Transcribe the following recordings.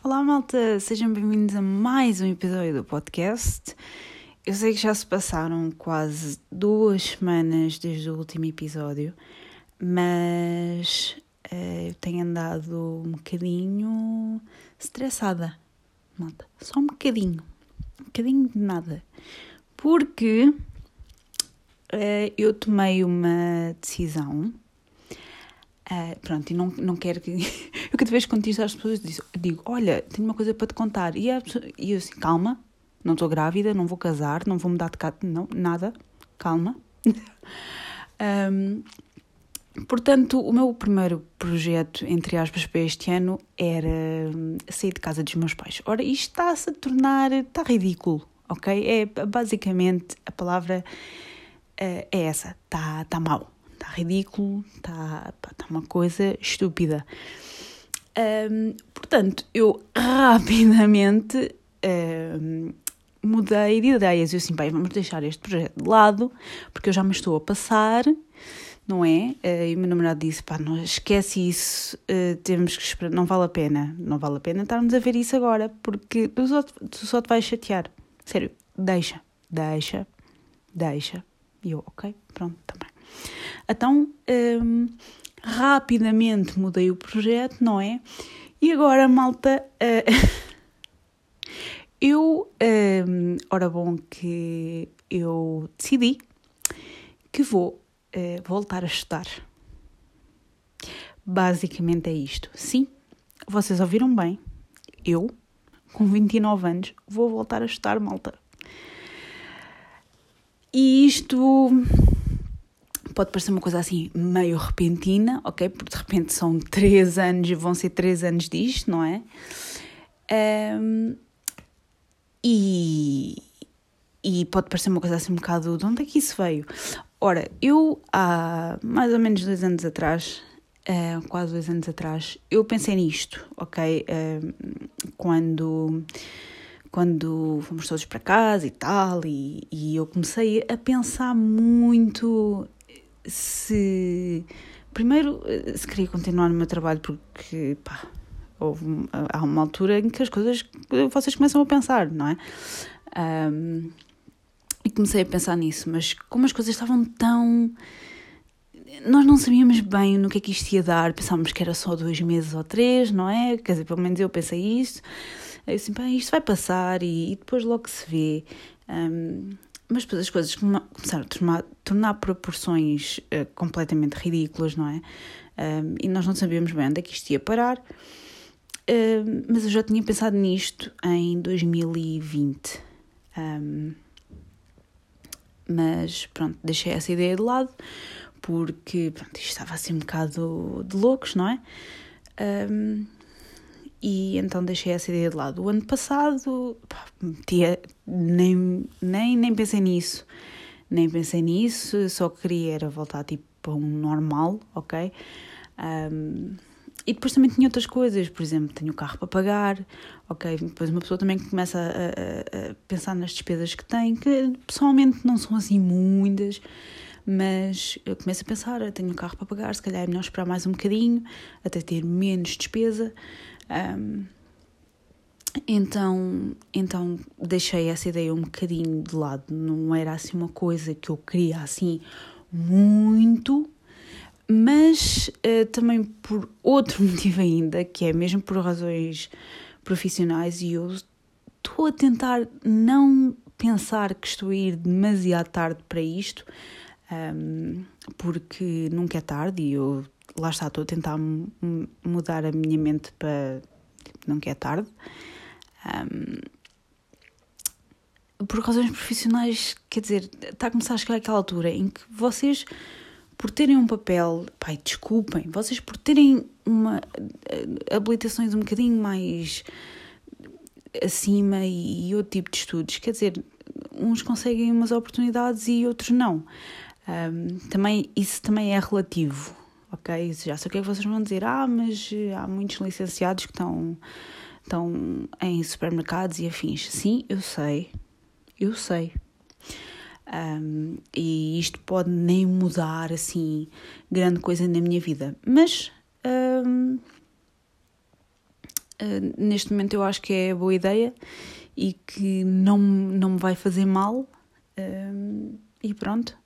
Olá, malta! Sejam bem-vindos a mais um episódio do podcast. Eu sei que já se passaram quase duas semanas desde o último episódio, mas uh, eu tenho andado um bocadinho estressada, malta. Só um bocadinho. Um bocadinho de nada. Porque uh, eu tomei uma decisão Uh, pronto, e não, não quero que. Eu cada vez conto isto às pessoas digo: Olha, tenho uma coisa para te contar. E, a pessoa, e eu assim: Calma, não estou grávida, não vou casar, não vou mudar de casa, não, nada, calma. um, portanto, o meu primeiro projeto, entre aspas, para este ano era hum, sair de casa dos meus pais. Ora, isto está-se a tornar. está ridículo, ok? É basicamente a palavra uh, é essa: está tá mal está ridículo, está tá uma coisa estúpida. Um, portanto, eu rapidamente um, mudei de ideias. Eu assim, bem, vamos deixar este projeto de lado, porque eu já me estou a passar, não é? Uh, e o meu namorado disse, pá, não, esquece isso, uh, temos que esperar, não vale a pena, não vale a pena estarmos a ver isso agora, porque tu só, tu só te vais chatear. Sério, deixa, deixa, deixa. E eu, ok, pronto, também. Então, um, rapidamente mudei o projeto, não é? E agora, malta, uh, eu, um, ora bom que eu decidi que vou uh, voltar a estudar. Basicamente é isto. Sim, vocês ouviram bem. Eu, com 29 anos, vou voltar a estudar, malta. E isto pode parecer uma coisa assim meio repentina, ok? Porque de repente são três anos, vão ser três anos disto, não é? Um, e, e pode parecer uma coisa assim um bocado de onde é que isso veio? Ora, eu há mais ou menos dois anos atrás, uh, quase dois anos atrás, eu pensei nisto, ok? Uh, quando quando fomos todos para casa e tal, e, e eu comecei a pensar muito se. Primeiro, se queria continuar no meu trabalho, porque, pá, houve, há uma altura em que as coisas. vocês começam a pensar, não é? Um, e comecei a pensar nisso, mas como as coisas estavam tão. Nós não sabíamos bem no que é que isto ia dar, pensávamos que era só dois meses ou três, não é? Quer dizer, pelo menos eu pensei isso. Eu assim, bem, isto vai passar e, e depois logo se vê. Um, mas depois as coisas começaram a tornar, tornar proporções uh, completamente ridículas, não é? E nós não sabíamos bem onde é que isto ia parar, mas eu já tinha pensado nisto em 2020. Um, mas pronto, deixei essa ideia de lado porque pronto, isto estava assim um bocado de loucos, não é? Um, e então deixei essa ideia de lado. O ano passado pá, tia, nem, nem, nem pensei nisso, nem pensei nisso, só queria era voltar tipo a um normal, ok? Um, e depois também tinha outras coisas, por exemplo, tenho o carro para pagar, ok? Depois uma pessoa também começa a, a, a pensar nas despesas que tem, que pessoalmente não são assim muitas, mas eu começo a pensar, tenho um carro para pagar, se calhar é melhor esperar mais um bocadinho, até ter menos despesa. Um, então, então deixei essa ideia um bocadinho de lado, não era assim uma coisa que eu queria assim muito, mas uh, também por outro motivo ainda, que é mesmo por razões profissionais, e eu estou a tentar não pensar que estou a ir demasiado tarde para isto, um, porque nunca é tarde e eu lá está, estou a tentar mudar a minha mente para tipo, não que é tarde. Um, por razões profissionais, quer dizer, está a começar a chegar àquela altura em que vocês, por terem um papel, pai, desculpem, vocês por terem uma eh, habilitações um bocadinho mais acima e, e outro tipo de estudos, quer dizer, uns conseguem umas oportunidades e outros não. Um, também, isso também é relativo, ok? Já sei o que é que vocês vão dizer, ah, mas eh, há muitos licenciados que estão, estão em supermercados e afins. Sim, eu sei, eu sei. Um, e isto pode nem mudar assim grande coisa na minha vida, mas um, Uh, neste momento eu acho que é boa ideia e que não, não me vai fazer mal. Uh, e pronto.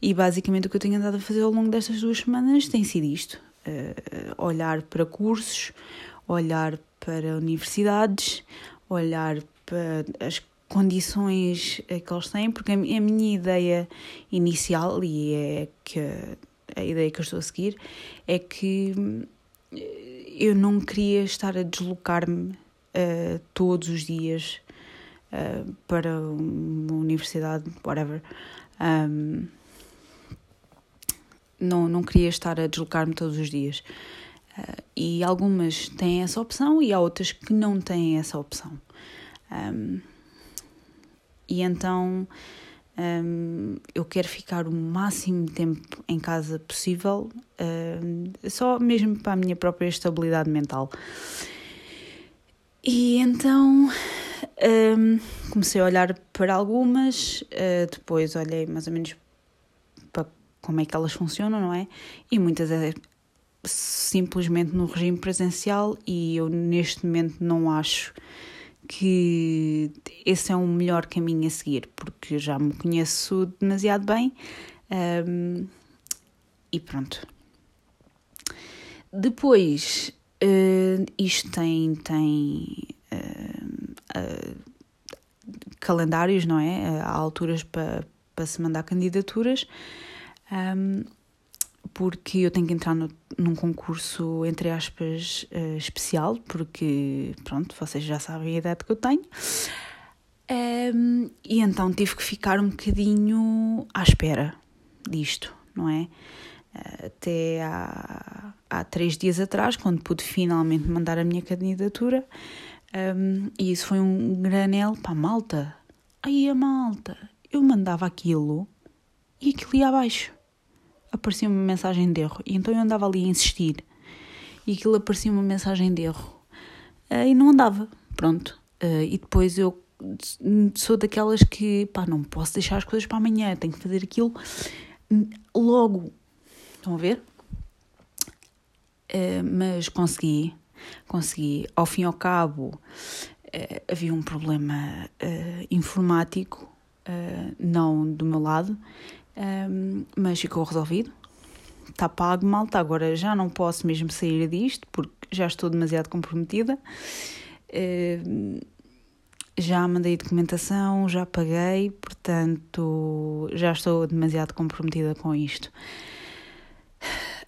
E basicamente o que eu tenho andado a fazer ao longo destas duas semanas tem sido isto: uh, olhar para cursos, olhar para universidades, olhar para as condições que eles têm, porque a minha ideia inicial, e é que a ideia que eu estou a seguir, é que eu não queria estar a deslocar-me uh, todos os dias uh, para uma universidade, whatever. Um, não, não queria estar a deslocar-me todos os dias. Uh, e algumas têm essa opção e há outras que não têm essa opção. Um, e então um, eu quero ficar o máximo de tempo em casa possível, uh, só mesmo para a minha própria estabilidade mental. E então um, comecei a olhar para algumas, uh, depois olhei mais ou menos como é que elas funcionam, não é? E muitas é simplesmente no regime presencial, e eu neste momento não acho que esse é um melhor caminho a seguir, porque já me conheço demasiado bem um, e pronto. Depois, uh, isto tem, tem uh, uh, calendários, não é? Há alturas para, para se mandar candidaturas. Um, porque eu tenho que entrar no, num concurso, entre aspas, uh, especial, porque, pronto, vocês já sabem a idade que eu tenho. Um, e então tive que ficar um bocadinho à espera disto, não é? Até há, há três dias atrás, quando pude finalmente mandar a minha candidatura, um, e isso foi um granel para a malta. Aí a malta, eu mandava aquilo e aquilo ia abaixo aparecia uma mensagem de erro. E então eu andava ali a insistir. E aquilo aparecia uma mensagem de erro. Uh, e não andava. Pronto. Uh, e depois eu sou daquelas que, pá, não posso deixar as coisas para amanhã. Tenho que fazer aquilo logo. Estão a ver? Uh, mas consegui. Consegui. Ao fim e ao cabo, havia um problema informático. não do meu lado, um, mas ficou resolvido. Está pago, malta. Agora já não posso mesmo sair disto porque já estou demasiado comprometida. Já mandei documentação, já paguei, portanto já estou demasiado comprometida com isto.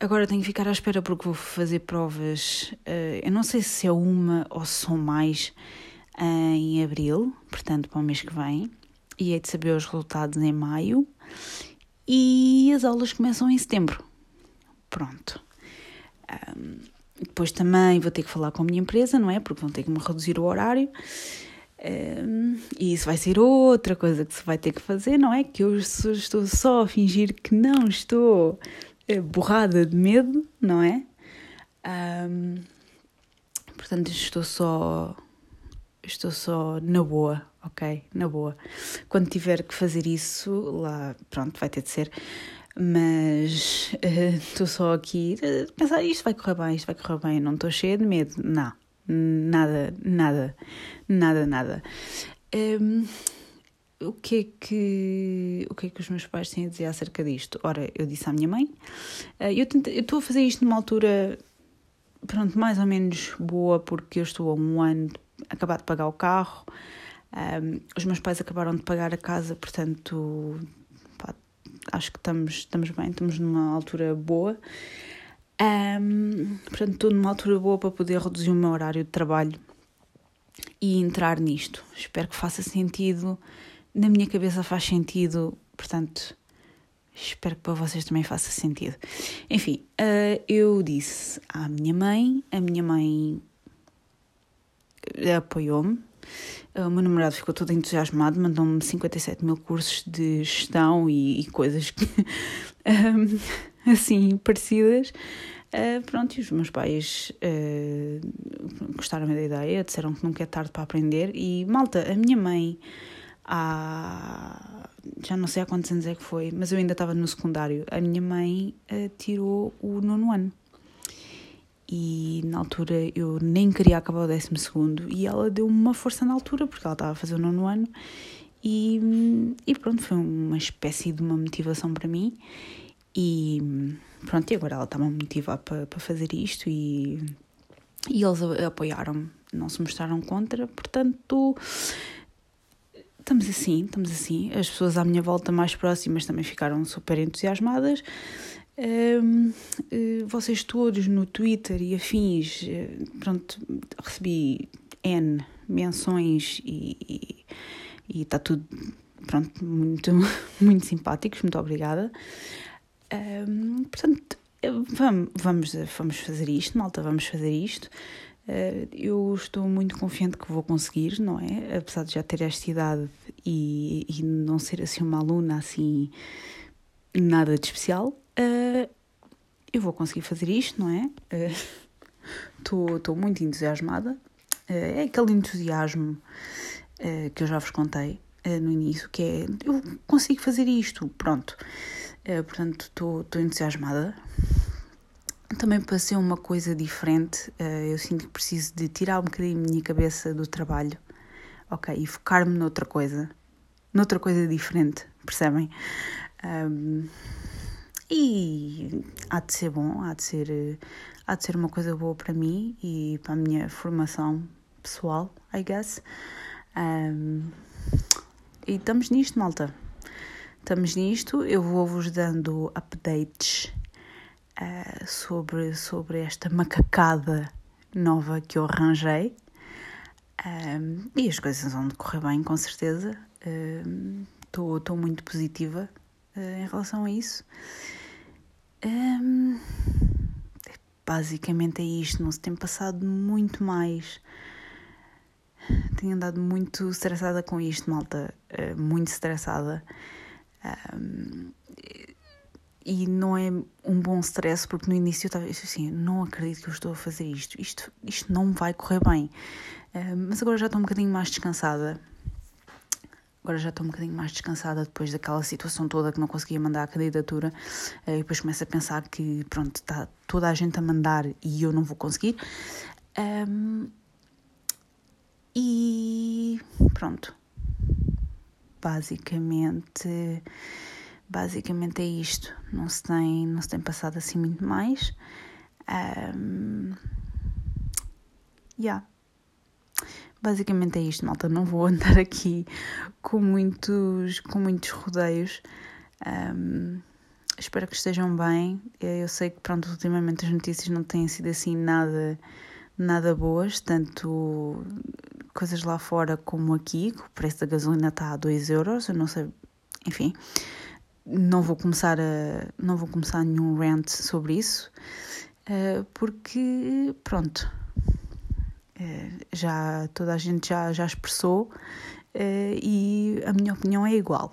Agora tenho que ficar à espera porque vou fazer provas. Uh, eu não sei se é uma ou são mais em abril, portanto para o mês que vem, e hei de saber os resultados em maio e as aulas começam em setembro. Pronto. Um, depois também vou ter que falar com a minha empresa, não é? Porque vão ter que me reduzir o horário. Um, e isso vai ser outra coisa que se vai ter que fazer, não é? Que eu estou só a fingir que não estou eh, borrada de medo, não é? Um, portanto, estou só. Estou só na boa, ok? Na boa. Quando tiver que fazer isso, lá, pronto, vai ter de ser. Mas estou uh, só aqui a pensar: isto vai correr bem, isto vai correr bem, não estou cheia de medo. Não, nada, nada, nada, nada. Um, o que é que o que é que os meus pais têm a dizer acerca disto? Ora, eu disse à minha mãe, uh, eu estou a fazer isto numa altura pronto, mais ou menos boa porque eu estou há um ano acabar de pagar o carro, um, os meus pais acabaram de pagar a casa, portanto, pá, acho que estamos, estamos bem, estamos numa altura boa. Um, portanto, estou numa altura boa para poder reduzir o meu horário de trabalho e entrar nisto. Espero que faça sentido. Na minha cabeça faz sentido, portanto, espero que para vocês também faça sentido. Enfim, uh, eu disse à minha mãe, a minha mãe apoiou-me, o meu namorado ficou todo entusiasmado, mandou-me 57 mil cursos de gestão e, e coisas que, um, assim parecidas. Uh, pronto, e os meus pais uh, gostaram da ideia, disseram que nunca é tarde para aprender. E malta, a minha mãe, há, já não sei há quantos anos é que foi, mas eu ainda estava no secundário. A minha mãe uh, tirou o nono ano. E na altura eu nem queria acabar o décimo segundo. E ela deu-me uma força na altura porque ela estava a fazer o nono ano. E, e pronto, foi uma espécie de uma motivação para mim. E pronto, e agora ela está-me a motivar para, para fazer isto. E, e eles apoiaram-me, não se mostraram contra, portanto estamos assim, estamos assim. As pessoas à minha volta mais próximas também ficaram super entusiasmadas. Um, eh, vocês todos no Twitter e afins, eh, pronto, recebi N menções e está tudo, pronto, muito, muito simpáticos, muito obrigada. Um, portanto, vamos, vamos, vamos fazer isto, malta, vamos fazer isto. Eh, eu estou muito confiante que vou conseguir, não é? Apesar de já ter esta idade e, e não ser assim uma aluna assim nada de especial, uh, eu vou conseguir fazer isto, não é? Estou uh, muito entusiasmada. Uh, é aquele entusiasmo que eu já vos contei no início, que é eu consigo fazer isto, pronto. portanto, estou entusiasmada também para ser uma coisa diferente, eu sinto que preciso de tirar um bocadinho a minha cabeça do trabalho, ok, e focar-me noutra coisa, noutra coisa diferente, percebem? Um, e há de ser bom, há de ser, há de ser uma coisa boa para mim e para a minha formação pessoal, I guess. Um, e estamos nisto, malta. Estamos nisto, eu vou-vos dando updates uh, sobre, sobre esta macacada nova que eu arranjei. Um, e as coisas vão decorrer bem, com certeza. Estou muito positiva em relação a isso. Um, basicamente é isto, não se tem passado muito mais. Tenho andado muito estressada com isto, malta. Uh, muito estressada. Um, e não é um bom stress, porque no início eu estava assim, não acredito que eu estou a fazer isto, isto, isto não vai correr bem. Uh, mas agora já estou um bocadinho mais descansada. Agora já estou um bocadinho mais descansada depois daquela situação toda que não conseguia mandar a candidatura. Uh, e depois começo a pensar que, pronto, está toda a gente a mandar e eu não vou conseguir. Um, e pronto. Basicamente basicamente é isto. Não se tem, não se tem passado assim muito mais. Um, yeah. Basicamente é isto, malta. Não vou andar aqui com muitos, com muitos rodeios. Um, espero que estejam bem. Eu sei que, pronto, ultimamente as notícias não têm sido assim nada, nada boas, tanto coisas lá fora como aqui, que o preço da gasolina está a 2 euros. Eu não sei, enfim não vou começar a não vou começar nenhum rant sobre isso uh, porque pronto já toda a gente já já expressou uh, e a minha opinião é igual.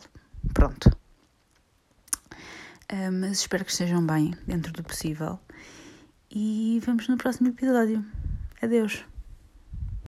Pronto. Mas espero que estejam bem dentro do possível. E vemos no próximo episódio. Adeus